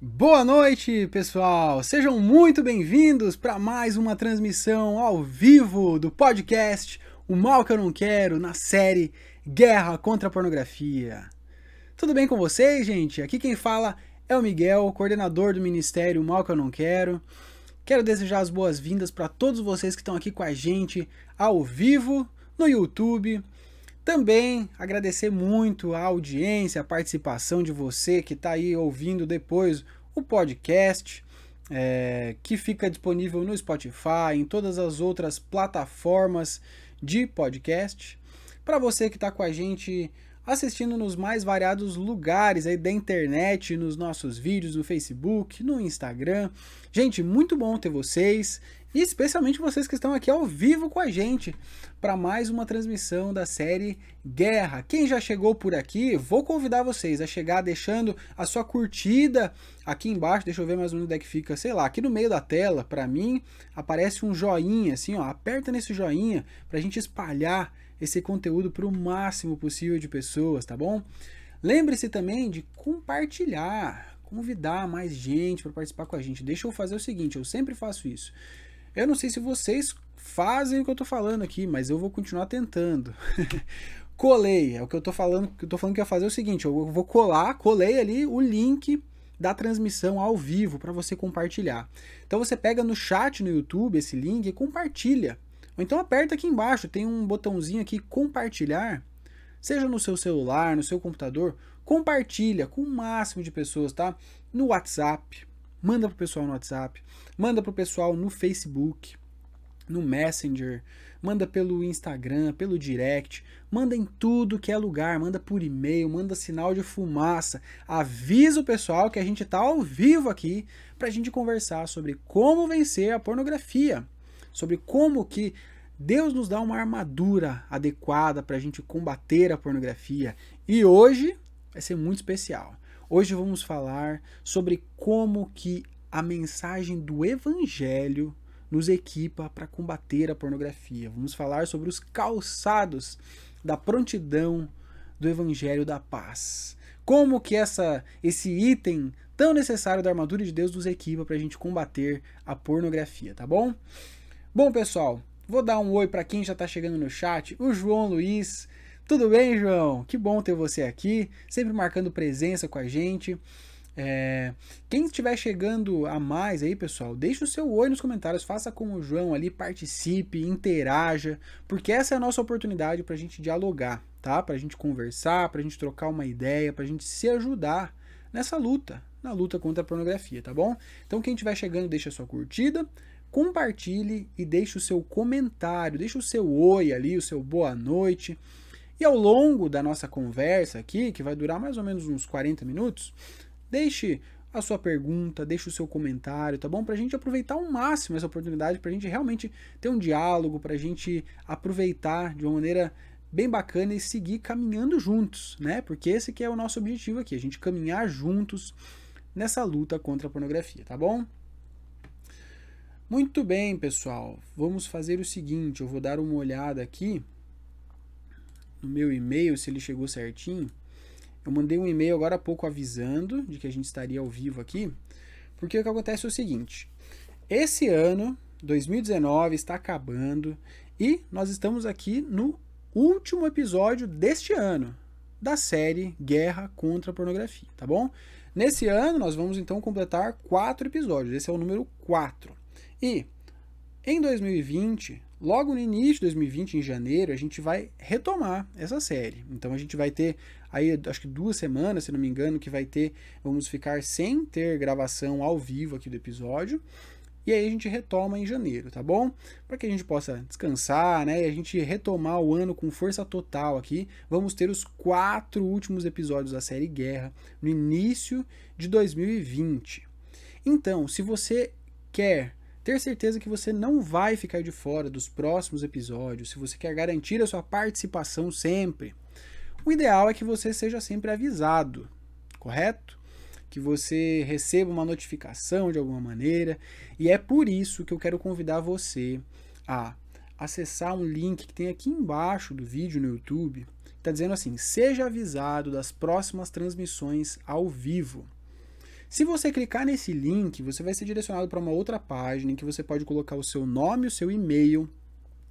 Boa noite, pessoal! Sejam muito bem-vindos para mais uma transmissão ao vivo do podcast O Mal Que Eu Não Quero, na série Guerra contra a Pornografia. Tudo bem com vocês, gente? Aqui quem fala é o Miguel, coordenador do Ministério O Mal Que Eu Não Quero. Quero desejar as boas-vindas para todos vocês que estão aqui com a gente ao vivo no YouTube. Também agradecer muito a audiência, a participação de você que está aí ouvindo depois o podcast, é, que fica disponível no Spotify, em todas as outras plataformas de podcast. Para você que está com a gente assistindo nos mais variados lugares aí da internet, nos nossos vídeos no Facebook, no Instagram. Gente, muito bom ter vocês e especialmente vocês que estão aqui ao vivo com a gente para mais uma transmissão da série Guerra. Quem já chegou por aqui, vou convidar vocês a chegar deixando a sua curtida aqui embaixo. Deixa eu ver mais onde é que fica, sei lá, aqui no meio da tela, para mim, aparece um joinha assim, ó, aperta nesse joinha para a gente espalhar esse conteúdo para o máximo possível de pessoas, tá bom? Lembre-se também de compartilhar, convidar mais gente para participar com a gente. Deixa eu fazer o seguinte, eu sempre faço isso. Eu não sei se vocês fazem o que eu tô falando aqui, mas eu vou continuar tentando. colei, é o que eu tô falando, que eu tô falando que ia fazer é o seguinte, eu vou colar, colei ali o link da transmissão ao vivo para você compartilhar. Então você pega no chat no YouTube esse link e compartilha. Ou então aperta aqui embaixo, tem um botãozinho aqui compartilhar, seja no seu celular, no seu computador, compartilha com o máximo de pessoas, tá? No WhatsApp, manda pro pessoal no WhatsApp, manda pro pessoal no Facebook, no Messenger, manda pelo Instagram, pelo direct, manda em tudo que é lugar, manda por e-mail, manda sinal de fumaça, avisa o pessoal que a gente tá ao vivo aqui pra gente conversar sobre como vencer a pornografia sobre como que Deus nos dá uma armadura adequada para a gente combater a pornografia. E hoje vai ser muito especial. Hoje vamos falar sobre como que a mensagem do Evangelho nos equipa para combater a pornografia. Vamos falar sobre os calçados da prontidão do Evangelho da Paz. Como que essa, esse item tão necessário da armadura de Deus nos equipa para a gente combater a pornografia, tá bom? Bom, pessoal, vou dar um oi para quem já está chegando no chat. O João Luiz. Tudo bem, João? Que bom ter você aqui, sempre marcando presença com a gente. É... Quem estiver chegando a mais aí, pessoal, deixe o seu oi nos comentários, faça como o João ali, participe, interaja, porque essa é a nossa oportunidade para a gente dialogar, tá? Para a gente conversar, para a gente trocar uma ideia, para a gente se ajudar nessa luta, na luta contra a pornografia, tá bom? Então quem estiver chegando, deixa a sua curtida, compartilhe e deixe o seu comentário, deixe o seu oi ali, o seu boa noite. E ao longo da nossa conversa aqui, que vai durar mais ou menos uns 40 minutos, deixe a sua pergunta, deixe o seu comentário, tá bom? Para a gente aproveitar ao máximo essa oportunidade, para a gente realmente ter um diálogo, para a gente aproveitar de uma maneira bem bacana e seguir caminhando juntos, né? Porque esse que é o nosso objetivo aqui, a gente caminhar juntos nessa luta contra a pornografia, tá bom? Muito bem, pessoal. Vamos fazer o seguinte, eu vou dar uma olhada aqui no meu e-mail se ele chegou certinho. Eu mandei um e-mail agora há pouco avisando de que a gente estaria ao vivo aqui, porque o que acontece é o seguinte: esse ano, 2019, está acabando e nós estamos aqui no último episódio deste ano da série Guerra contra a Pornografia, tá bom? Nesse ano nós vamos então completar quatro episódios. Esse é o número 4. E em 2020, logo no início de 2020, em janeiro, a gente vai retomar essa série. Então a gente vai ter aí acho que duas semanas, se não me engano, que vai ter, vamos ficar sem ter gravação ao vivo aqui do episódio. E aí a gente retoma em janeiro, tá bom? Para que a gente possa descansar, né? E a gente retomar o ano com força total aqui. Vamos ter os quatro últimos episódios da série Guerra no início de 2020. Então, se você quer ter certeza que você não vai ficar de fora dos próximos episódios, se você quer garantir a sua participação sempre, o ideal é que você seja sempre avisado, correto? Que você receba uma notificação de alguma maneira, e é por isso que eu quero convidar você a acessar um link que tem aqui embaixo do vídeo no YouTube, está dizendo assim: seja avisado das próximas transmissões ao vivo. Se você clicar nesse link, você vai ser direcionado para uma outra página em que você pode colocar o seu nome, o seu e-mail,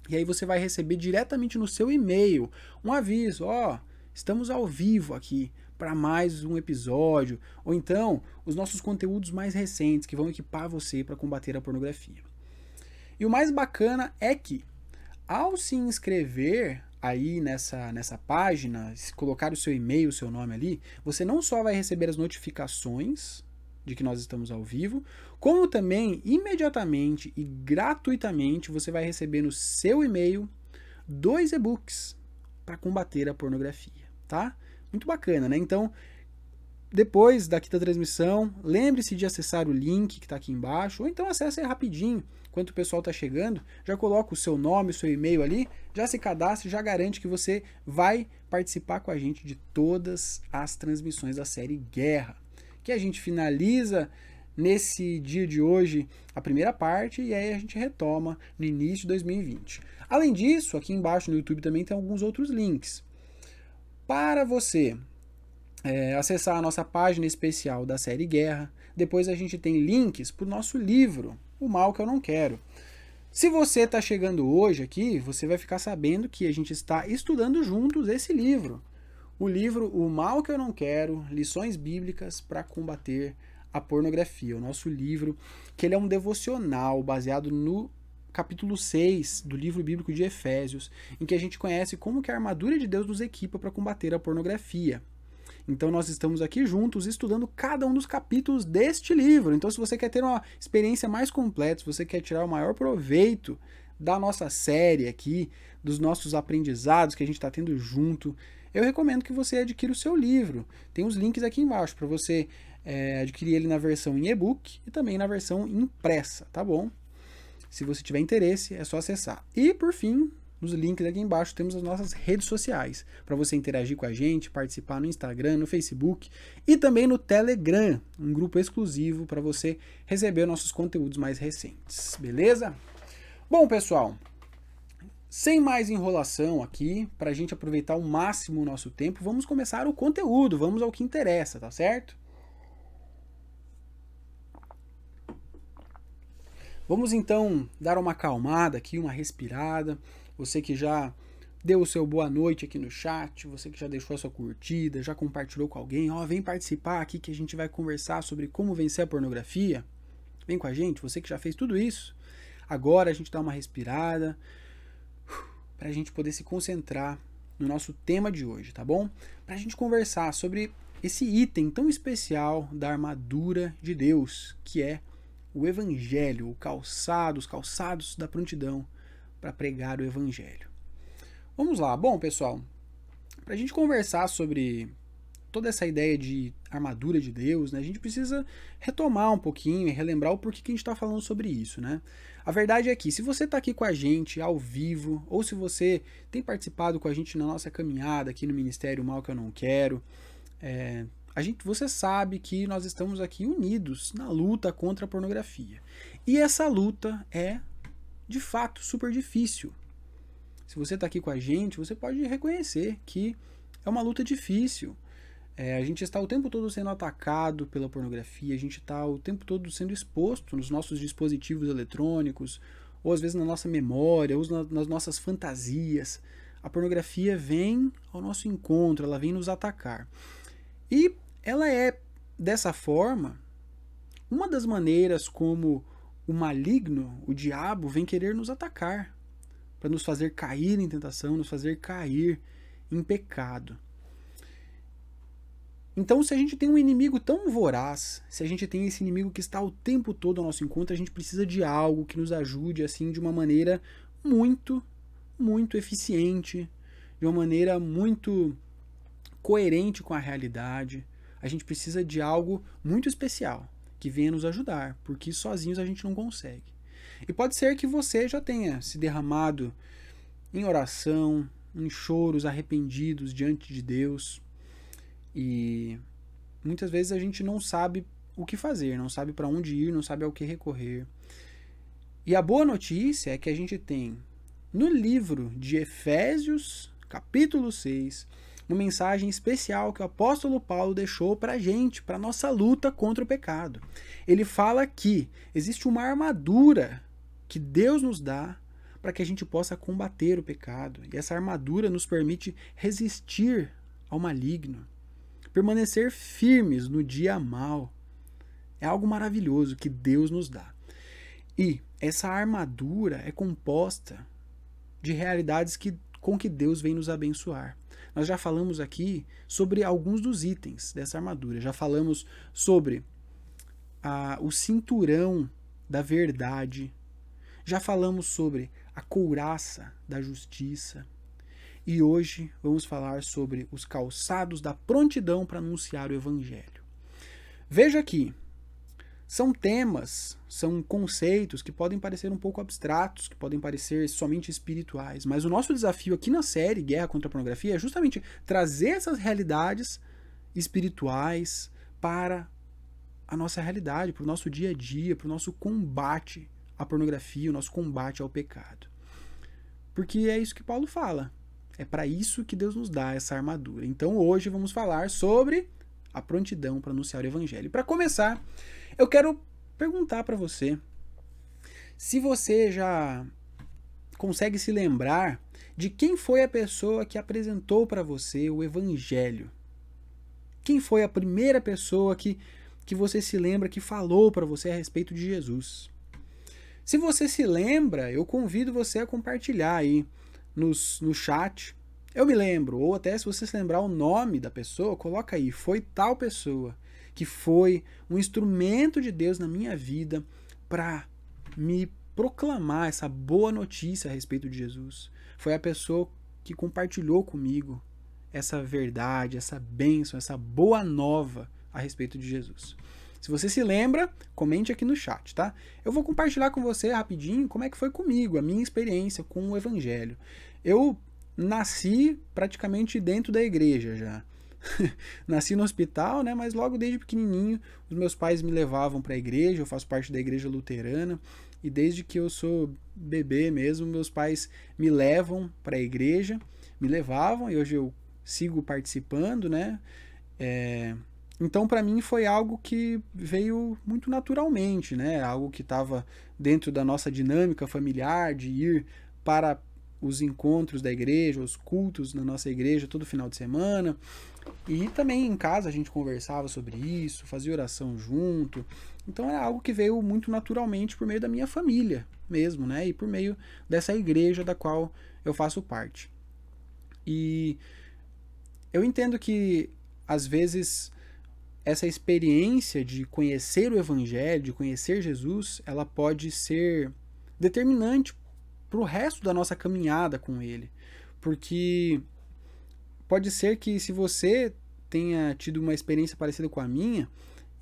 e aí você vai receber diretamente no seu e-mail um aviso, ó, oh, estamos ao vivo aqui para mais um episódio, ou então os nossos conteúdos mais recentes que vão equipar você para combater a pornografia. E o mais bacana é que ao se inscrever aí nessa, nessa página, colocar o seu e-mail, o seu nome ali, você não só vai receber as notificações de que nós estamos ao vivo, como também imediatamente e gratuitamente você vai receber no seu e-mail dois e-books para combater a pornografia, tá? Muito bacana, né? Então, depois daqui da transmissão, lembre-se de acessar o link que está aqui embaixo, ou então acesse rapidinho, enquanto o pessoal está chegando, já coloca o seu nome, o seu e-mail ali, já se cadastre, já garante que você vai participar com a gente de todas as transmissões da série Guerra, que a gente finaliza nesse dia de hoje a primeira parte e aí a gente retoma no início de 2020. Além disso, aqui embaixo no YouTube também tem alguns outros links. Para você é, acessar a nossa página especial da série Guerra, depois a gente tem links para o nosso livro, O Mal Que Eu Não Quero. Se você está chegando hoje aqui, você vai ficar sabendo que a gente está estudando juntos esse livro. O livro O Mal Que Eu Não Quero, Lições Bíblicas para Combater a Pornografia. O nosso livro, que ele é um devocional baseado no capítulo 6 do livro bíblico de Efésios, em que a gente conhece como que a armadura de Deus nos equipa para combater a pornografia. Então nós estamos aqui juntos estudando cada um dos capítulos deste livro. Então se você quer ter uma experiência mais completa, se você quer tirar o maior proveito da nossa série aqui, dos nossos aprendizados que a gente está tendo junto, eu recomendo que você adquira o seu livro. Tem os links aqui embaixo para você é, adquirir ele na versão em e-book e também na versão impressa, tá bom? Se você tiver interesse, é só acessar. E por fim, nos links aqui embaixo temos as nossas redes sociais para você interagir com a gente, participar no Instagram, no Facebook e também no Telegram, um grupo exclusivo para você receber nossos conteúdos mais recentes, beleza? Bom, pessoal, sem mais enrolação aqui, para a gente aproveitar ao máximo o nosso tempo, vamos começar o conteúdo, vamos ao que interessa, tá certo? Vamos então dar uma acalmada aqui, uma respirada. Você que já deu o seu boa noite aqui no chat, você que já deixou a sua curtida, já compartilhou com alguém, ó, vem participar aqui que a gente vai conversar sobre como vencer a pornografia. Vem com a gente, você que já fez tudo isso. Agora a gente dá uma respirada para a gente poder se concentrar no nosso tema de hoje, tá bom? Para a gente conversar sobre esse item tão especial da armadura de Deus, que é o evangelho, o calçado, os calçados da prontidão para pregar o evangelho. Vamos lá. Bom, pessoal, para a gente conversar sobre toda essa ideia de armadura de Deus, né, a gente precisa retomar um pouquinho e relembrar o porquê que a gente está falando sobre isso, né? A verdade é que se você está aqui com a gente ao vivo, ou se você tem participado com a gente na nossa caminhada aqui no Ministério Mal que eu não quero, é, a gente, você sabe que nós estamos aqui unidos na luta contra a pornografia. E essa luta é, de fato, super difícil. Se você está aqui com a gente, você pode reconhecer que é uma luta difícil. É, a gente está o tempo todo sendo atacado pela pornografia, a gente está o tempo todo sendo exposto nos nossos dispositivos eletrônicos, ou às vezes na nossa memória, ou nas nossas fantasias. A pornografia vem ao nosso encontro, ela vem nos atacar. E ela é, dessa forma, uma das maneiras como o maligno, o diabo, vem querer nos atacar, para nos fazer cair em tentação, nos fazer cair em pecado. Então, se a gente tem um inimigo tão voraz, se a gente tem esse inimigo que está o tempo todo ao nosso encontro, a gente precisa de algo que nos ajude assim de uma maneira muito, muito eficiente, de uma maneira muito coerente com a realidade a gente precisa de algo muito especial que venha nos ajudar, porque sozinhos a gente não consegue. E pode ser que você já tenha se derramado em oração, em choros arrependidos diante de Deus. E muitas vezes a gente não sabe o que fazer, não sabe para onde ir, não sabe ao que recorrer. E a boa notícia é que a gente tem no livro de Efésios, capítulo 6, uma mensagem especial que o apóstolo Paulo deixou para a gente, para nossa luta contra o pecado. Ele fala que existe uma armadura que Deus nos dá para que a gente possa combater o pecado. E essa armadura nos permite resistir ao maligno, permanecer firmes no dia mal. É algo maravilhoso que Deus nos dá. E essa armadura é composta de realidades que, com que Deus vem nos abençoar. Nós já falamos aqui sobre alguns dos itens dessa armadura. Já falamos sobre o cinturão da verdade. Já falamos sobre a couraça da justiça. E hoje vamos falar sobre os calçados da prontidão para anunciar o Evangelho. Veja aqui, são temas, são conceitos que podem parecer um pouco abstratos, que podem parecer somente espirituais, mas o nosso desafio aqui na série Guerra contra a Pornografia é justamente trazer essas realidades espirituais para a nossa realidade, para o nosso dia a dia, para o nosso combate à pornografia, o nosso combate ao pecado. Porque é isso que Paulo fala. É para isso que Deus nos dá essa armadura. Então hoje vamos falar sobre a prontidão para anunciar o evangelho. Para começar, eu quero perguntar para você se você já consegue se lembrar de quem foi a pessoa que apresentou para você o evangelho. Quem foi a primeira pessoa que, que você se lembra que falou para você a respeito de Jesus? Se você se lembra, eu convido você a compartilhar aí nos, no chat. Eu me lembro, ou até se você se lembrar o nome da pessoa, coloca aí, foi tal pessoa que foi um instrumento de Deus na minha vida para me proclamar essa boa notícia a respeito de Jesus. Foi a pessoa que compartilhou comigo essa verdade, essa bênção, essa boa nova a respeito de Jesus. Se você se lembra, comente aqui no chat, tá? Eu vou compartilhar com você rapidinho como é que foi comigo, a minha experiência com o evangelho. Eu nasci praticamente dentro da igreja já. nasci no hospital, né, mas logo desde pequenininho os meus pais me levavam para a igreja, eu faço parte da igreja luterana, e desde que eu sou bebê mesmo, meus pais me levam para a igreja, me levavam e hoje eu sigo participando, né? É, então, para mim, foi algo que veio muito naturalmente, né? Algo que estava dentro da nossa dinâmica familiar, de ir para os encontros da igreja, os cultos na nossa igreja todo final de semana. E também em casa a gente conversava sobre isso, fazia oração junto. Então era algo que veio muito naturalmente por meio da minha família mesmo, né? E por meio dessa igreja da qual eu faço parte. E eu entendo que às vezes essa experiência de conhecer o Evangelho, de conhecer Jesus, ela pode ser determinante para o resto da nossa caminhada com Ele. Porque pode ser que se você tenha tido uma experiência parecida com a minha,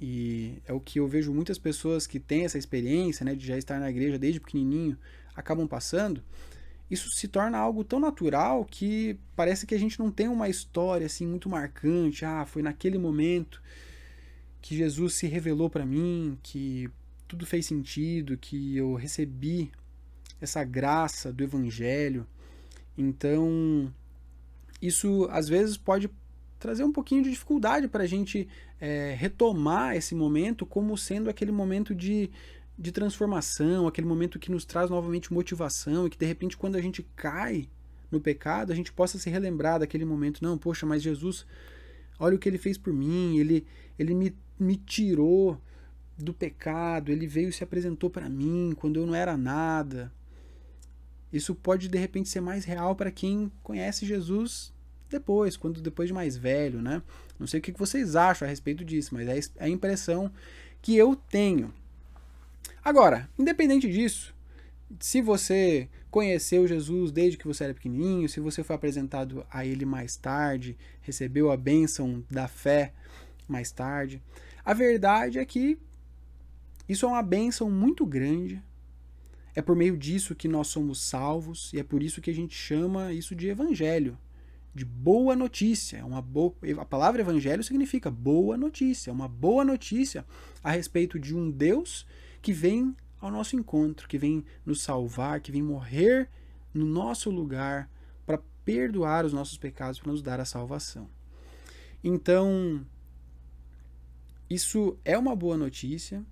e é o que eu vejo muitas pessoas que têm essa experiência, né, de já estar na igreja desde pequenininho, acabam passando, isso se torna algo tão natural que parece que a gente não tem uma história assim muito marcante, ah, foi naquele momento que Jesus se revelou para mim, que tudo fez sentido, que eu recebi essa graça do Evangelho. Então, isso às vezes pode trazer um pouquinho de dificuldade para a gente é, retomar esse momento como sendo aquele momento de, de transformação, aquele momento que nos traz novamente motivação e que de repente quando a gente cai no pecado, a gente possa se relembrar daquele momento. Não, poxa, mas Jesus, olha o que ele fez por mim, ele, ele me me tirou do pecado, ele veio e se apresentou para mim quando eu não era nada. Isso pode de repente ser mais real para quem conhece Jesus depois, quando depois de mais velho, né? Não sei o que vocês acham a respeito disso, mas é, é a impressão que eu tenho. Agora, independente disso, se você conheceu Jesus desde que você era pequenininho, se você foi apresentado a ele mais tarde, recebeu a bênção da fé mais tarde, a verdade é que isso é uma bênção muito grande. É por meio disso que nós somos salvos e é por isso que a gente chama isso de evangelho, de boa notícia. É uma boa, a palavra evangelho significa boa notícia, uma boa notícia a respeito de um Deus que vem ao nosso encontro, que vem nos salvar, que vem morrer no nosso lugar para perdoar os nossos pecados, para nos dar a salvação. Então, isso é uma boa notícia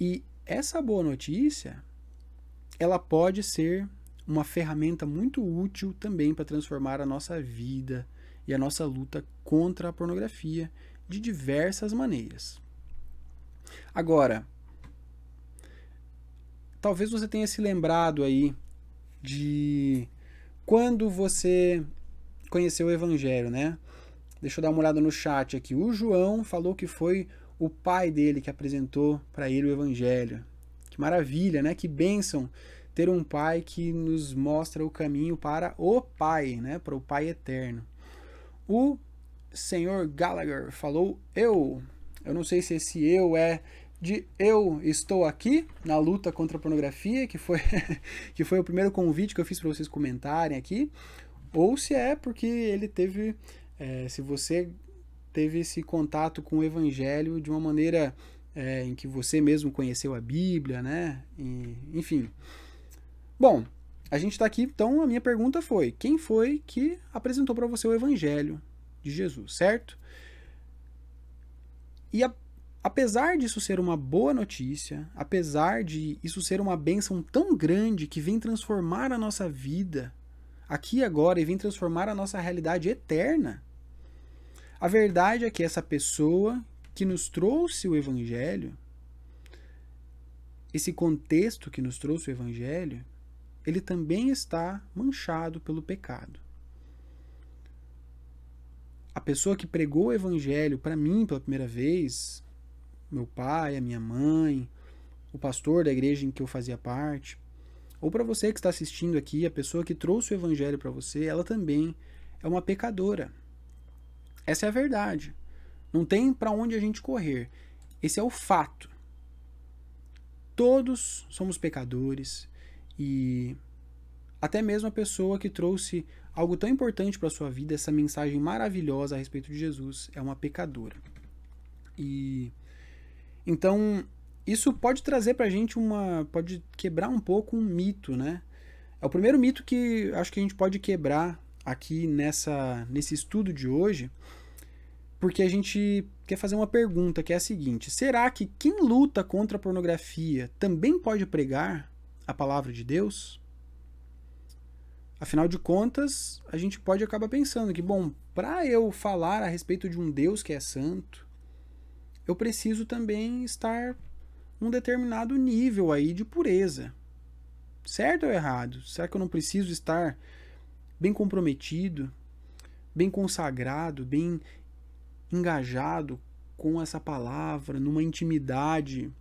e essa boa notícia ela pode ser uma ferramenta muito útil também para transformar a nossa vida e a nossa luta contra a pornografia de diversas maneiras. Agora, talvez você tenha se lembrado aí de quando você conheceu o Evangelho, né? Deixa eu dar uma olhada no chat aqui. O João falou que foi o pai dele que apresentou para ele o Evangelho. Que maravilha, né? Que bênção ter um pai que nos mostra o caminho para o Pai, né? Para o Pai eterno. O senhor Gallagher falou eu. Eu não sei se esse eu é de eu estou aqui na luta contra a pornografia, que foi, que foi o primeiro convite que eu fiz para vocês comentarem aqui, ou se é porque ele teve, é, se você teve esse contato com o Evangelho de uma maneira é, em que você mesmo conheceu a Bíblia, né? E, enfim. Bom, a gente está aqui, então a minha pergunta foi: quem foi que apresentou para você o Evangelho de Jesus, certo? E a Apesar disso ser uma boa notícia, apesar de isso ser uma bênção tão grande que vem transformar a nossa vida aqui e agora e vem transformar a nossa realidade eterna, a verdade é que essa pessoa que nos trouxe o Evangelho, esse contexto que nos trouxe o Evangelho, ele também está manchado pelo pecado. A pessoa que pregou o Evangelho para mim pela primeira vez, meu pai, a minha mãe, o pastor da igreja em que eu fazia parte, ou para você que está assistindo aqui, a pessoa que trouxe o evangelho para você, ela também é uma pecadora. Essa é a verdade. Não tem para onde a gente correr. Esse é o fato. Todos somos pecadores e até mesmo a pessoa que trouxe algo tão importante para sua vida, essa mensagem maravilhosa a respeito de Jesus, é uma pecadora. E então, isso pode trazer pra gente uma. pode quebrar um pouco um mito, né? É o primeiro mito que acho que a gente pode quebrar aqui nessa, nesse estudo de hoje, porque a gente quer fazer uma pergunta que é a seguinte: será que quem luta contra a pornografia também pode pregar a palavra de Deus? Afinal de contas, a gente pode acabar pensando que, bom, para eu falar a respeito de um Deus que é santo, eu preciso também estar num determinado nível aí de pureza. Certo ou errado? Será que eu não preciso estar bem comprometido, bem consagrado, bem engajado com essa palavra, numa intimidade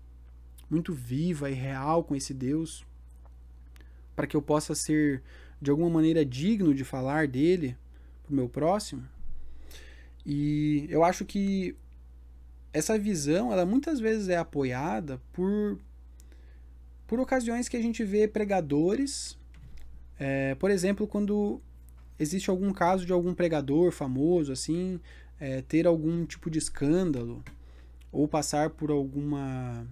muito viva e real com esse Deus, para que eu possa ser de alguma maneira digno de falar dele para o meu próximo? E eu acho que essa visão, ela muitas vezes é apoiada por, por ocasiões que a gente vê pregadores, é, por exemplo, quando existe algum caso de algum pregador famoso, assim, é, ter algum tipo de escândalo, ou passar por alguma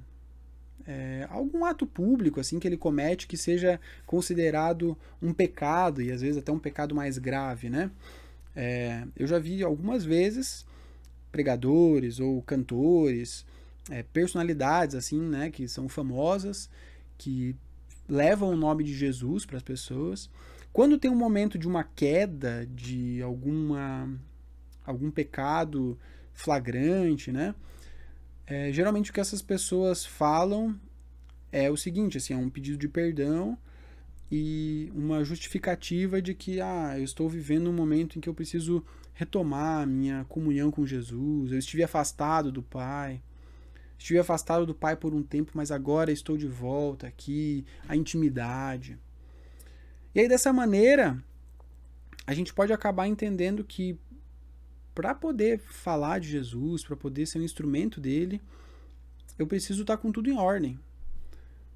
é, algum ato público assim que ele comete que seja considerado um pecado e às vezes até um pecado mais grave, né? É, eu já vi algumas vezes pregadores ou cantores, é, personalidades assim, né, que são famosas, que levam o nome de Jesus para as pessoas. Quando tem um momento de uma queda, de alguma algum pecado flagrante, né? É, geralmente o que essas pessoas falam é o seguinte, assim, é um pedido de perdão e uma justificativa de que ah, eu estou vivendo um momento em que eu preciso retomar a minha comunhão com Jesus. Eu estive afastado do Pai. Estive afastado do Pai por um tempo, mas agora estou de volta aqui, a intimidade. E aí dessa maneira, a gente pode acabar entendendo que para poder falar de Jesus, para poder ser um instrumento dele, eu preciso estar com tudo em ordem.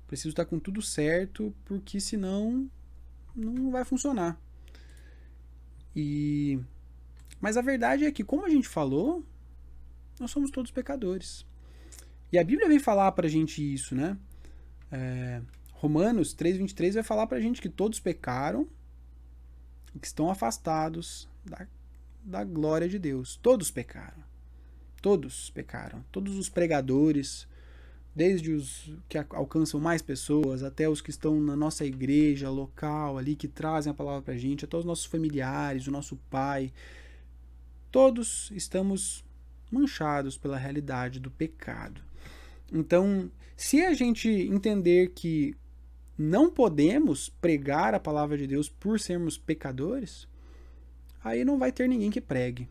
Preciso estar com tudo certo, porque senão não vai funcionar. E mas a verdade é que, como a gente falou, nós somos todos pecadores. E a Bíblia vem falar pra gente isso, né? É, Romanos 3,23 vai falar pra gente que todos pecaram e que estão afastados da, da glória de Deus. Todos pecaram. Todos pecaram. Todos os pregadores, desde os que alcançam mais pessoas, até os que estão na nossa igreja local ali, que trazem a palavra para a gente, até os nossos familiares, o nosso pai. Todos estamos manchados pela realidade do pecado. Então, se a gente entender que não podemos pregar a palavra de Deus por sermos pecadores, aí não vai ter ninguém que pregue.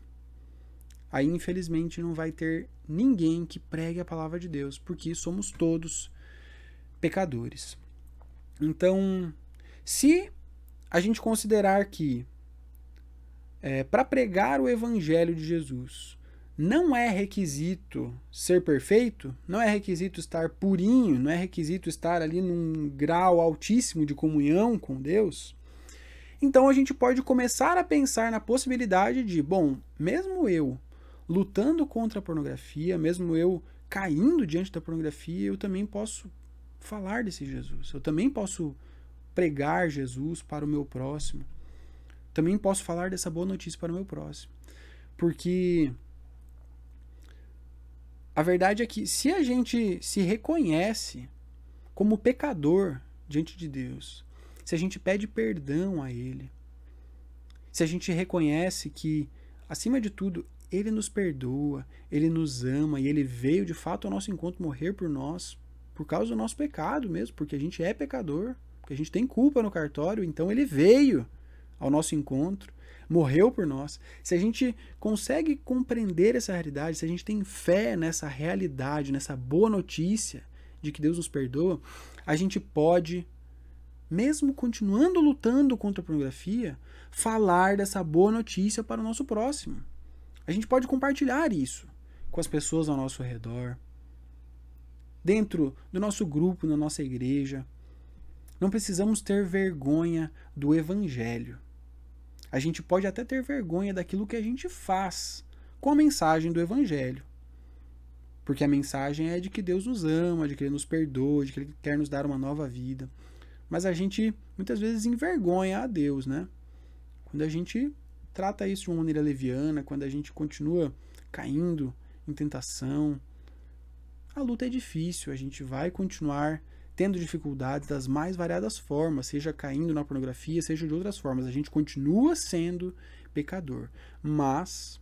Aí, infelizmente, não vai ter ninguém que pregue a palavra de Deus, porque somos todos pecadores. Então, se a gente considerar que é, para pregar o evangelho de Jesus não é requisito ser perfeito, não é requisito estar purinho, não é requisito estar ali num grau altíssimo de comunhão com Deus. Então a gente pode começar a pensar na possibilidade de, bom, mesmo eu lutando contra a pornografia, mesmo eu caindo diante da pornografia, eu também posso falar desse Jesus. Eu também posso pregar Jesus para o meu próximo. Também posso falar dessa boa notícia para o meu próximo. Porque a verdade é que se a gente se reconhece como pecador diante de Deus, se a gente pede perdão a Ele, se a gente reconhece que, acima de tudo, Ele nos perdoa, Ele nos ama e Ele veio de fato ao nosso encontro morrer por nós, por causa do nosso pecado mesmo, porque a gente é pecador, porque a gente tem culpa no cartório, então Ele veio ao nosso encontro morreu por nós, se a gente consegue compreender essa realidade, se a gente tem fé nessa realidade, nessa boa notícia de que Deus nos perdoa, a gente pode, mesmo continuando lutando contra a pornografia, falar dessa boa notícia para o nosso próximo. A gente pode compartilhar isso com as pessoas ao nosso redor, dentro do nosso grupo, na nossa igreja. Não precisamos ter vergonha do evangelho. A gente pode até ter vergonha daquilo que a gente faz com a mensagem do Evangelho. Porque a mensagem é de que Deus nos ama, de que Ele nos perdoa, de que Ele quer nos dar uma nova vida. Mas a gente muitas vezes envergonha a Deus, né? Quando a gente trata isso de uma maneira leviana, quando a gente continua caindo em tentação, a luta é difícil, a gente vai continuar tendo dificuldades das mais variadas formas, seja caindo na pornografia, seja de outras formas. A gente continua sendo pecador. Mas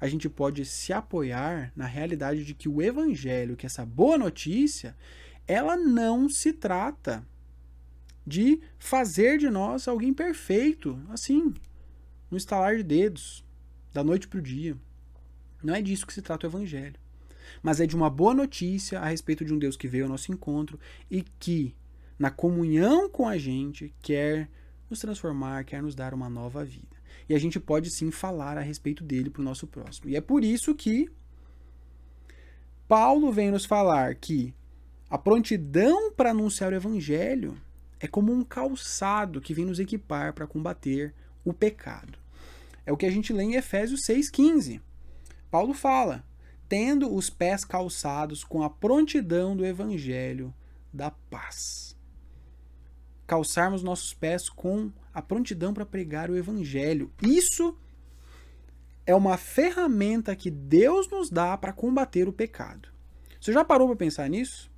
a gente pode se apoiar na realidade de que o evangelho, que essa boa notícia, ela não se trata de fazer de nós alguém perfeito, assim, no estalar de dedos, da noite para o dia. Não é disso que se trata o evangelho mas é de uma boa notícia a respeito de um Deus que veio ao nosso encontro e que, na comunhão com a gente, quer nos transformar, quer nos dar uma nova vida. E a gente pode sim falar a respeito dele para o nosso próximo. E é por isso que Paulo vem nos falar que a prontidão para anunciar o evangelho é como um calçado que vem nos equipar para combater o pecado. É o que a gente lê em Efésios 6,15. Paulo fala: tendo os pés calçados com a prontidão do evangelho da paz. Calçarmos nossos pés com a prontidão para pregar o evangelho. Isso é uma ferramenta que Deus nos dá para combater o pecado. Você já parou para pensar nisso?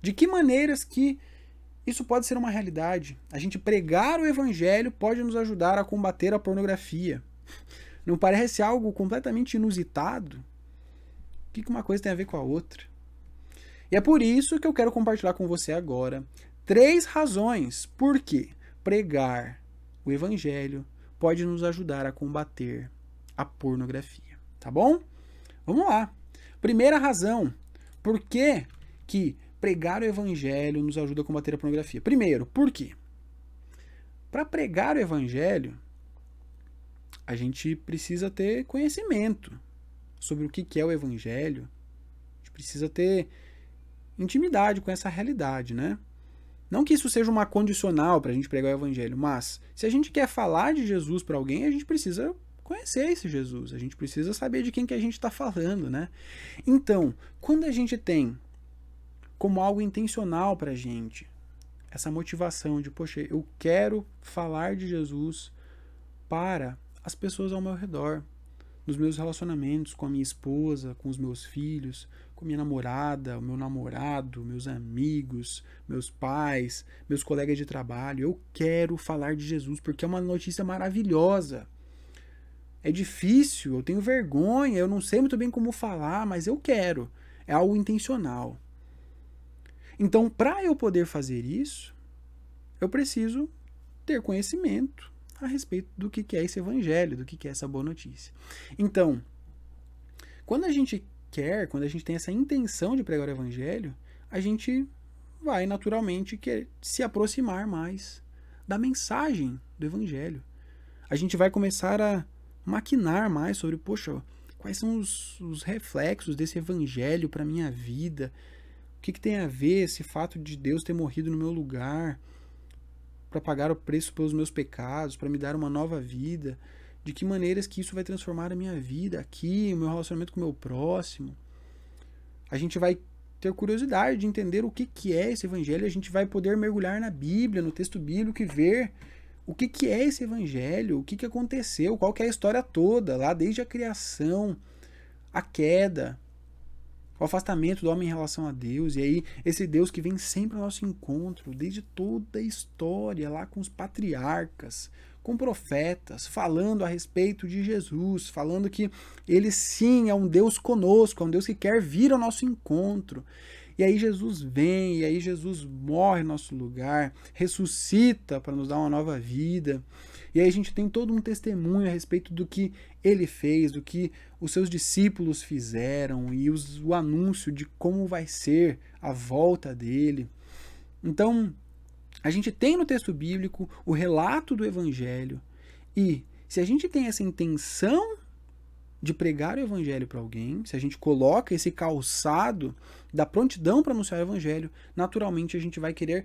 De que maneiras que isso pode ser uma realidade? A gente pregar o evangelho pode nos ajudar a combater a pornografia. Não parece algo completamente inusitado? O que uma coisa tem a ver com a outra? E é por isso que eu quero compartilhar com você agora três razões por que pregar o evangelho pode nos ajudar a combater a pornografia, tá bom? Vamos lá. Primeira razão, por que, que pregar o evangelho nos ajuda a combater a pornografia? Primeiro, por quê? Para pregar o evangelho, a gente precisa ter conhecimento sobre o que é o evangelho, a gente precisa ter intimidade com essa realidade, né? Não que isso seja uma condicional para a gente pregar o evangelho, mas se a gente quer falar de Jesus para alguém, a gente precisa conhecer esse Jesus, a gente precisa saber de quem que a gente está falando, né? Então, quando a gente tem como algo intencional para a gente essa motivação de, poxa, eu quero falar de Jesus para as pessoas ao meu redor, nos meus relacionamentos com a minha esposa, com os meus filhos, com minha namorada, o meu namorado, meus amigos, meus pais, meus colegas de trabalho. Eu quero falar de Jesus porque é uma notícia maravilhosa. É difícil, eu tenho vergonha, eu não sei muito bem como falar, mas eu quero. É algo intencional. Então, para eu poder fazer isso, eu preciso ter conhecimento a respeito do que é esse evangelho, do que é essa boa notícia. Então, quando a gente quer, quando a gente tem essa intenção de pregar o evangelho, a gente vai naturalmente querer se aproximar mais da mensagem do evangelho. A gente vai começar a maquinar mais sobre, poxa, quais são os, os reflexos desse evangelho para minha vida? O que, que tem a ver esse fato de Deus ter morrido no meu lugar para pagar o preço pelos meus pecados, para me dar uma nova vida? De que maneiras que isso vai transformar a minha vida aqui, o meu relacionamento com o meu próximo? A gente vai ter curiosidade de entender o que, que é esse evangelho, a gente vai poder mergulhar na Bíblia, no texto bíblico e ver o que, que é esse evangelho, o que, que aconteceu, qual que é a história toda, lá desde a criação, a queda, o afastamento do homem em relação a Deus, e aí esse Deus que vem sempre ao nosso encontro, desde toda a história, lá com os patriarcas, com profetas, falando a respeito de Jesus, falando que ele sim é um Deus conosco, é um Deus que quer vir ao nosso encontro. E aí Jesus vem, e aí Jesus morre no nosso lugar, ressuscita para nos dar uma nova vida. E aí a gente tem todo um testemunho a respeito do que ele fez, do que os seus discípulos fizeram e os, o anúncio de como vai ser a volta dele. Então, a gente tem no texto bíblico o relato do evangelho e se a gente tem essa intenção de pregar o evangelho para alguém, se a gente coloca esse calçado da prontidão para anunciar o evangelho, naturalmente a gente vai querer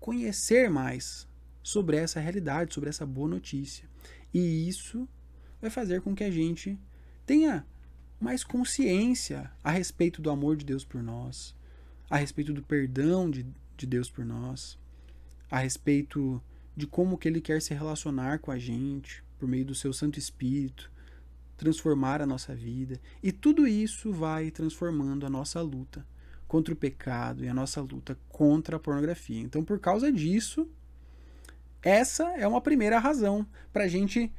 conhecer mais sobre essa realidade, sobre essa boa notícia. E isso vai fazer com que a gente tenha mais consciência a respeito do amor de Deus por nós, a respeito do perdão de, de Deus por nós, a respeito de como que ele quer se relacionar com a gente por meio do seu Santo Espírito, transformar a nossa vida. E tudo isso vai transformando a nossa luta contra o pecado e a nossa luta contra a pornografia. Então, por causa disso, essa é uma primeira razão para a gente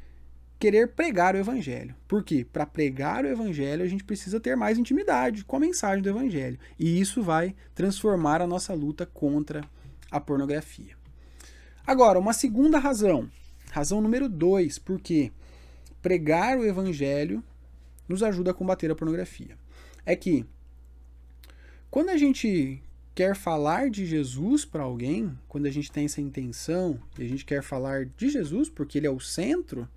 querer pregar o evangelho. Por quê? Para pregar o evangelho, a gente precisa ter mais intimidade com a mensagem do evangelho. E isso vai transformar a nossa luta contra a pornografia. Agora, uma segunda razão, razão número dois, porque pregar o evangelho nos ajuda a combater a pornografia. É que quando a gente quer falar de Jesus para alguém, quando a gente tem essa intenção, e a gente quer falar de Jesus porque ele é o centro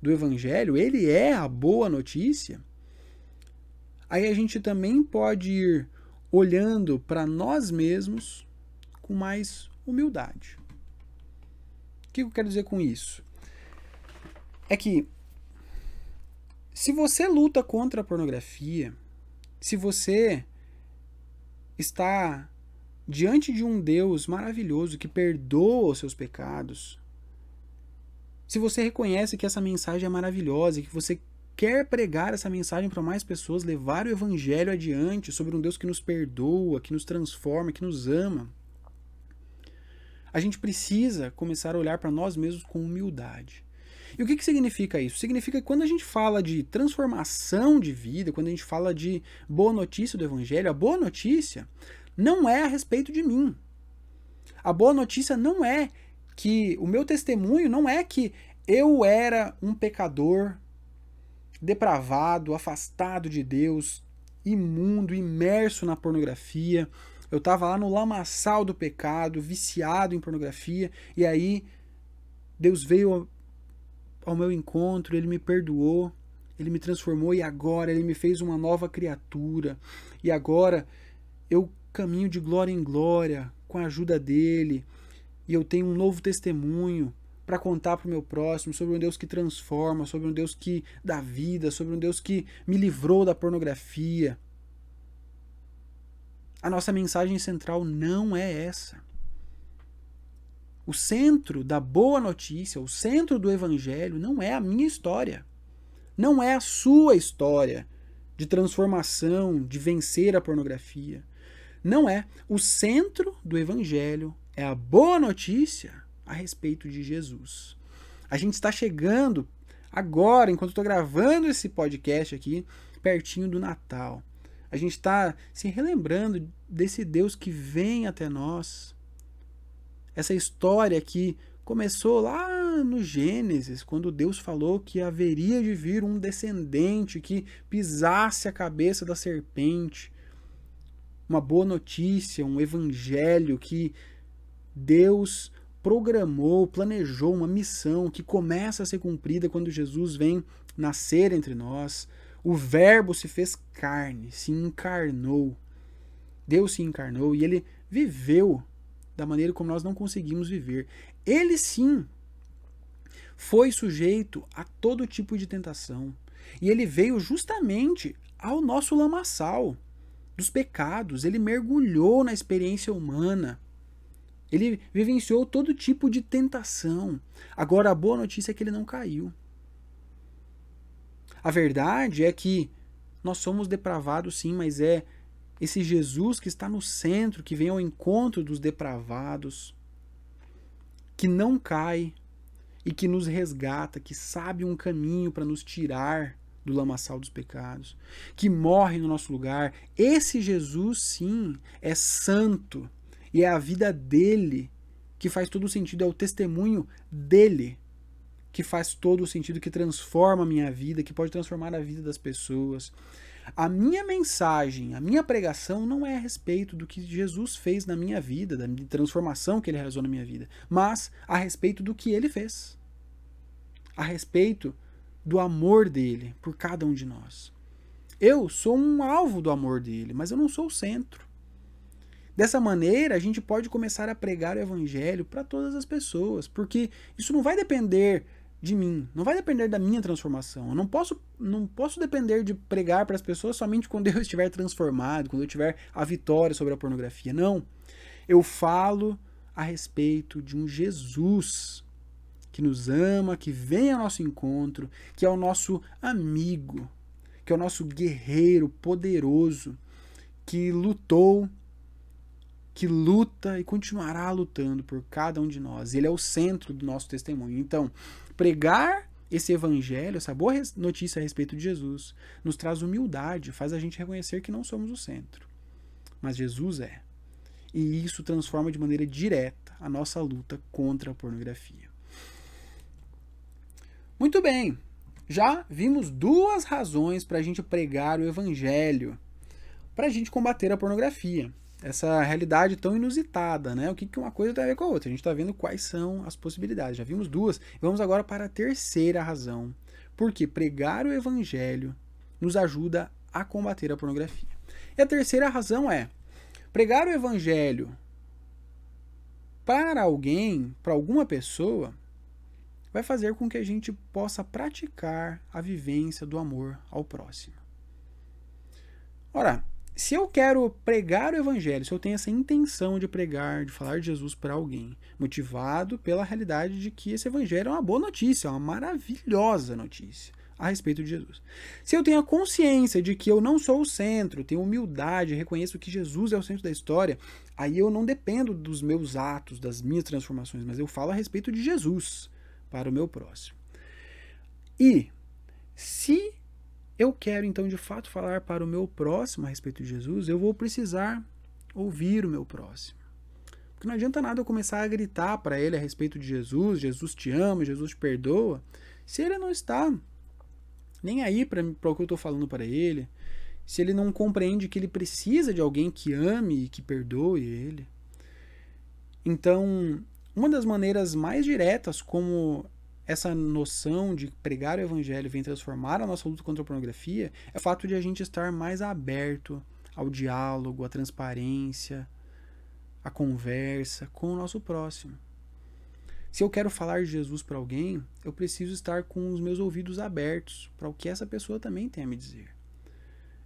do evangelho, ele é a boa notícia, aí a gente também pode ir olhando para nós mesmos com mais humildade. O que eu quero dizer com isso? É que se você luta contra a pornografia, se você está diante de um Deus maravilhoso que perdoa os seus pecados, se você reconhece que essa mensagem é maravilhosa, que você quer pregar essa mensagem para mais pessoas, levar o evangelho adiante sobre um Deus que nos perdoa, que nos transforma, que nos ama, a gente precisa começar a olhar para nós mesmos com humildade. E o que, que significa isso? Significa que quando a gente fala de transformação de vida, quando a gente fala de boa notícia do Evangelho, a boa notícia não é a respeito de mim. A boa notícia não é que o meu testemunho não é que eu era um pecador depravado, afastado de Deus, imundo, imerso na pornografia. Eu estava lá no lamaçal do pecado, viciado em pornografia, e aí Deus veio ao meu encontro, ele me perdoou, ele me transformou e agora ele me fez uma nova criatura. E agora eu caminho de glória em glória com a ajuda dele. E eu tenho um novo testemunho para contar para o meu próximo sobre um Deus que transforma, sobre um Deus que dá vida, sobre um Deus que me livrou da pornografia. A nossa mensagem central não é essa. O centro da boa notícia, o centro do evangelho não é a minha história. Não é a sua história de transformação, de vencer a pornografia. Não é. O centro do evangelho é a boa notícia a respeito de Jesus. A gente está chegando agora, enquanto estou gravando esse podcast aqui, pertinho do Natal. A gente está se relembrando desse Deus que vem até nós essa história que começou lá no Gênesis, quando Deus falou que haveria de vir um descendente que pisasse a cabeça da serpente. Uma boa notícia, um evangelho que Deus programou, planejou uma missão que começa a ser cumprida quando Jesus vem nascer entre nós. O Verbo se fez carne, se encarnou. Deus se encarnou e ele viveu da maneira como nós não conseguimos viver. Ele sim foi sujeito a todo tipo de tentação. E ele veio justamente ao nosso lamaçal dos pecados. Ele mergulhou na experiência humana. Ele vivenciou todo tipo de tentação. Agora, a boa notícia é que ele não caiu. A verdade é que nós somos depravados, sim, mas é esse Jesus que está no centro, que vem ao encontro dos depravados, que não cai e que nos resgata, que sabe um caminho para nos tirar do lamaçal dos pecados, que morre no nosso lugar. Esse Jesus, sim, é santo e é a vida dele que faz todo o sentido, é o testemunho dele que faz todo o sentido, que transforma a minha vida, que pode transformar a vida das pessoas. A minha mensagem, a minha pregação não é a respeito do que Jesus fez na minha vida, da transformação que ele realizou na minha vida, mas a respeito do que ele fez. A respeito do amor dele por cada um de nós. Eu sou um alvo do amor dele, mas eu não sou o centro. Dessa maneira, a gente pode começar a pregar o evangelho para todas as pessoas, porque isso não vai depender de mim, não vai depender da minha transformação. Eu não posso, não posso depender de pregar para as pessoas somente quando eu estiver transformado, quando eu tiver a vitória sobre a pornografia. Não. Eu falo a respeito de um Jesus que nos ama, que vem ao nosso encontro, que é o nosso amigo, que é o nosso guerreiro poderoso, que lutou, que luta e continuará lutando por cada um de nós. Ele é o centro do nosso testemunho. Então, pregar esse evangelho, essa boa notícia a respeito de Jesus, nos traz humildade, faz a gente reconhecer que não somos o centro, mas Jesus é. E isso transforma de maneira direta a nossa luta contra a pornografia. Muito bem, já vimos duas razões para a gente pregar o evangelho, para a gente combater a pornografia essa realidade tão inusitada, né? O que, que uma coisa tem a ver com a outra? A gente está vendo quais são as possibilidades. Já vimos duas. Vamos agora para a terceira razão. Porque pregar o evangelho nos ajuda a combater a pornografia. E a terceira razão é pregar o evangelho para alguém, para alguma pessoa, vai fazer com que a gente possa praticar a vivência do amor ao próximo. Ora, se eu quero pregar o evangelho, se eu tenho essa intenção de pregar, de falar de Jesus para alguém, motivado pela realidade de que esse evangelho é uma boa notícia, é uma maravilhosa notícia a respeito de Jesus. Se eu tenho a consciência de que eu não sou o centro, tenho humildade, reconheço que Jesus é o centro da história, aí eu não dependo dos meus atos, das minhas transformações, mas eu falo a respeito de Jesus para o meu próximo. E se eu quero então de fato falar para o meu próximo a respeito de Jesus, eu vou precisar ouvir o meu próximo. Porque não adianta nada eu começar a gritar para ele a respeito de Jesus, Jesus te ama, Jesus te perdoa, se ele não está nem aí para o que eu estou falando para ele, se ele não compreende que ele precisa de alguém que ame e que perdoe ele. Então, uma das maneiras mais diretas como essa noção de pregar o evangelho vem transformar a nossa luta contra a pornografia é o fato de a gente estar mais aberto ao diálogo, à transparência, à conversa com o nosso próximo. Se eu quero falar de Jesus para alguém, eu preciso estar com os meus ouvidos abertos para o que essa pessoa também tem a me dizer.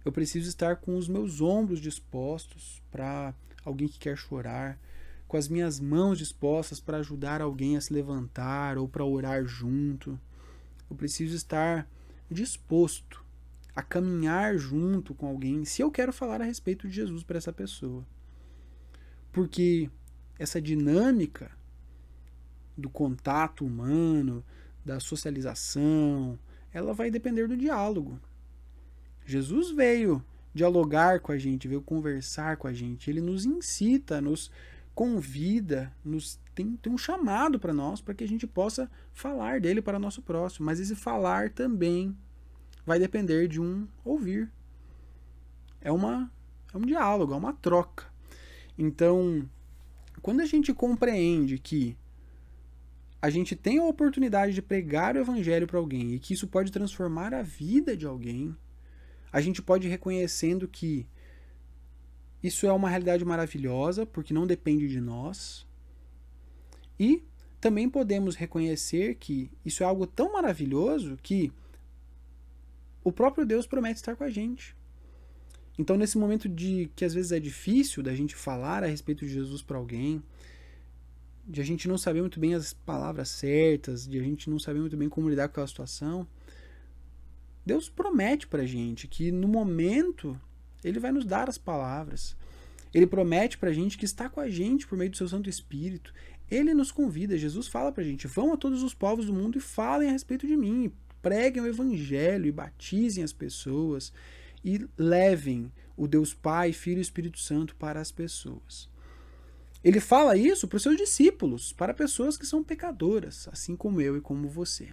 Eu preciso estar com os meus ombros dispostos para alguém que quer chorar, com as minhas mãos dispostas para ajudar alguém a se levantar ou para orar junto. Eu preciso estar disposto a caminhar junto com alguém se eu quero falar a respeito de Jesus para essa pessoa. Porque essa dinâmica do contato humano, da socialização, ela vai depender do diálogo. Jesus veio dialogar com a gente, veio conversar com a gente. Ele nos incita, nos convida, nos tem, tem um chamado para nós para que a gente possa falar dele para nosso próximo. Mas esse falar também vai depender de um ouvir. É uma é um diálogo, é uma troca. Então, quando a gente compreende que a gente tem a oportunidade de pregar o evangelho para alguém e que isso pode transformar a vida de alguém, a gente pode ir reconhecendo que isso é uma realidade maravilhosa, porque não depende de nós. E também podemos reconhecer que isso é algo tão maravilhoso que o próprio Deus promete estar com a gente. Então, nesse momento de que às vezes é difícil da gente falar a respeito de Jesus para alguém, de a gente não saber muito bem as palavras certas, de a gente não saber muito bem como lidar com aquela situação, Deus promete pra gente que no momento ele vai nos dar as palavras. Ele promete pra gente que está com a gente por meio do seu Santo Espírito. Ele nos convida, Jesus fala pra gente: vão a todos os povos do mundo e falem a respeito de mim, preguem o evangelho e batizem as pessoas e levem o Deus Pai, Filho e Espírito Santo para as pessoas. Ele fala isso para os seus discípulos, para pessoas que são pecadoras, assim como eu e como você.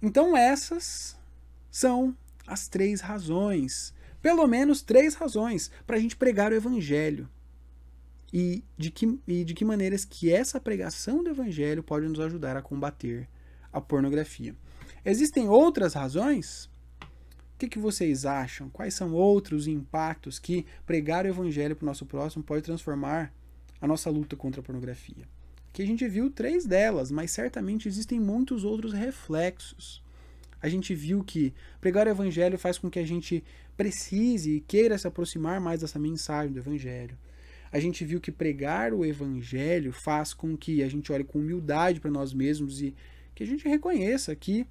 Então, essas são as três razões, pelo menos três razões, para a gente pregar o Evangelho. E de, que, e de que maneiras que essa pregação do Evangelho pode nos ajudar a combater a pornografia. Existem outras razões? O que, que vocês acham? Quais são outros impactos que pregar o Evangelho para o nosso próximo pode transformar a nossa luta contra a pornografia. Que a gente viu três delas, mas certamente existem muitos outros reflexos. A gente viu que pregar o evangelho faz com que a gente precise e queira se aproximar mais dessa mensagem do evangelho. A gente viu que pregar o evangelho faz com que a gente olhe com humildade para nós mesmos e que a gente reconheça que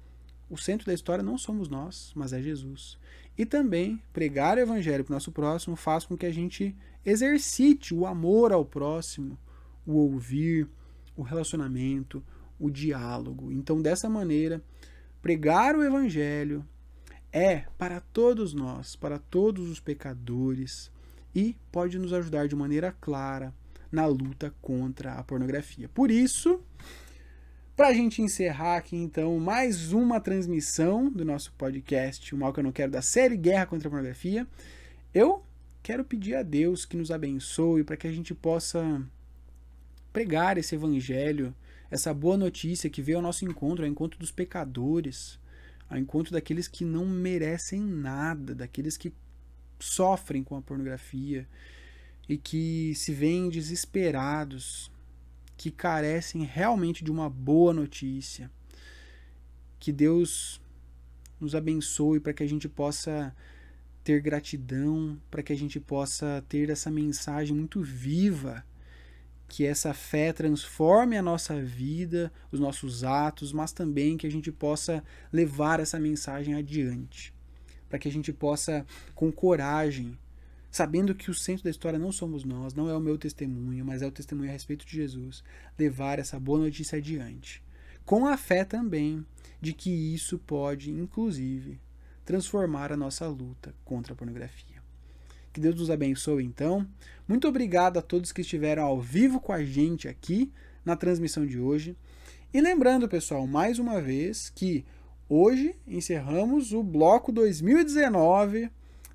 o centro da história não somos nós, mas é Jesus. E também pregar o evangelho para o nosso próximo faz com que a gente exercite o amor ao próximo, o ouvir, o relacionamento, o diálogo. Então, dessa maneira, pregar o evangelho é para todos nós, para todos os pecadores e pode nos ajudar de maneira clara na luta contra a pornografia. Por isso, para a gente encerrar aqui, então, mais uma transmissão do nosso podcast, O Mal Que Eu Não Quero, da série Guerra contra a Pornografia, eu quero pedir a Deus que nos abençoe para que a gente possa pregar esse evangelho, essa boa notícia que veio ao nosso encontro, ao encontro dos pecadores, ao encontro daqueles que não merecem nada, daqueles que sofrem com a pornografia e que se veem desesperados que carecem realmente de uma boa notícia. Que Deus nos abençoe para que a gente possa ter gratidão, para que a gente possa ter essa mensagem muito viva, que essa fé transforme a nossa vida, os nossos atos, mas também que a gente possa levar essa mensagem adiante, para que a gente possa, com coragem, sabendo que o centro da história não somos nós, não é o meu testemunho, mas é o testemunho a respeito de Jesus, levar essa boa notícia adiante. Com a fé também de que isso pode, inclusive, transformar a nossa luta contra a pornografia. Que Deus nos abençoe então. Muito obrigado a todos que estiveram ao vivo com a gente aqui na transmissão de hoje. E lembrando, pessoal, mais uma vez que hoje encerramos o bloco 2019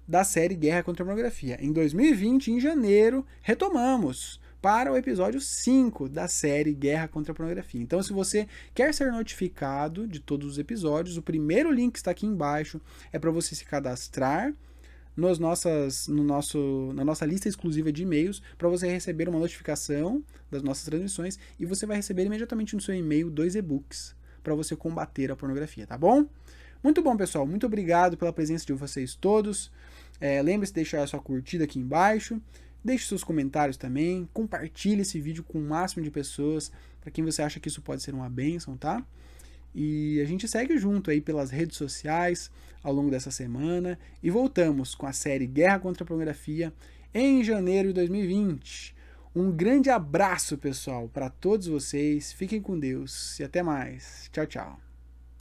da série Guerra contra a Pornografia. Em 2020, em janeiro, retomamos para o episódio 5 da série Guerra contra a Pornografia. Então, se você quer ser notificado de todos os episódios, o primeiro link que está aqui embaixo é para você se cadastrar nos nossas, no nosso, na nossa lista exclusiva de e-mails para você receber uma notificação das nossas transmissões e você vai receber imediatamente no seu e-mail dois e-books para você combater a pornografia, tá bom? Muito bom, pessoal. Muito obrigado pela presença de vocês todos. É, Lembre-se de deixar a sua curtida aqui embaixo. Deixe seus comentários também, compartilhe esse vídeo com o máximo de pessoas, para quem você acha que isso pode ser uma bênção, tá? E a gente segue junto aí pelas redes sociais ao longo dessa semana e voltamos com a série Guerra contra a Pornografia em janeiro de 2020. Um grande abraço, pessoal, para todos vocês. Fiquem com Deus e até mais. Tchau, tchau.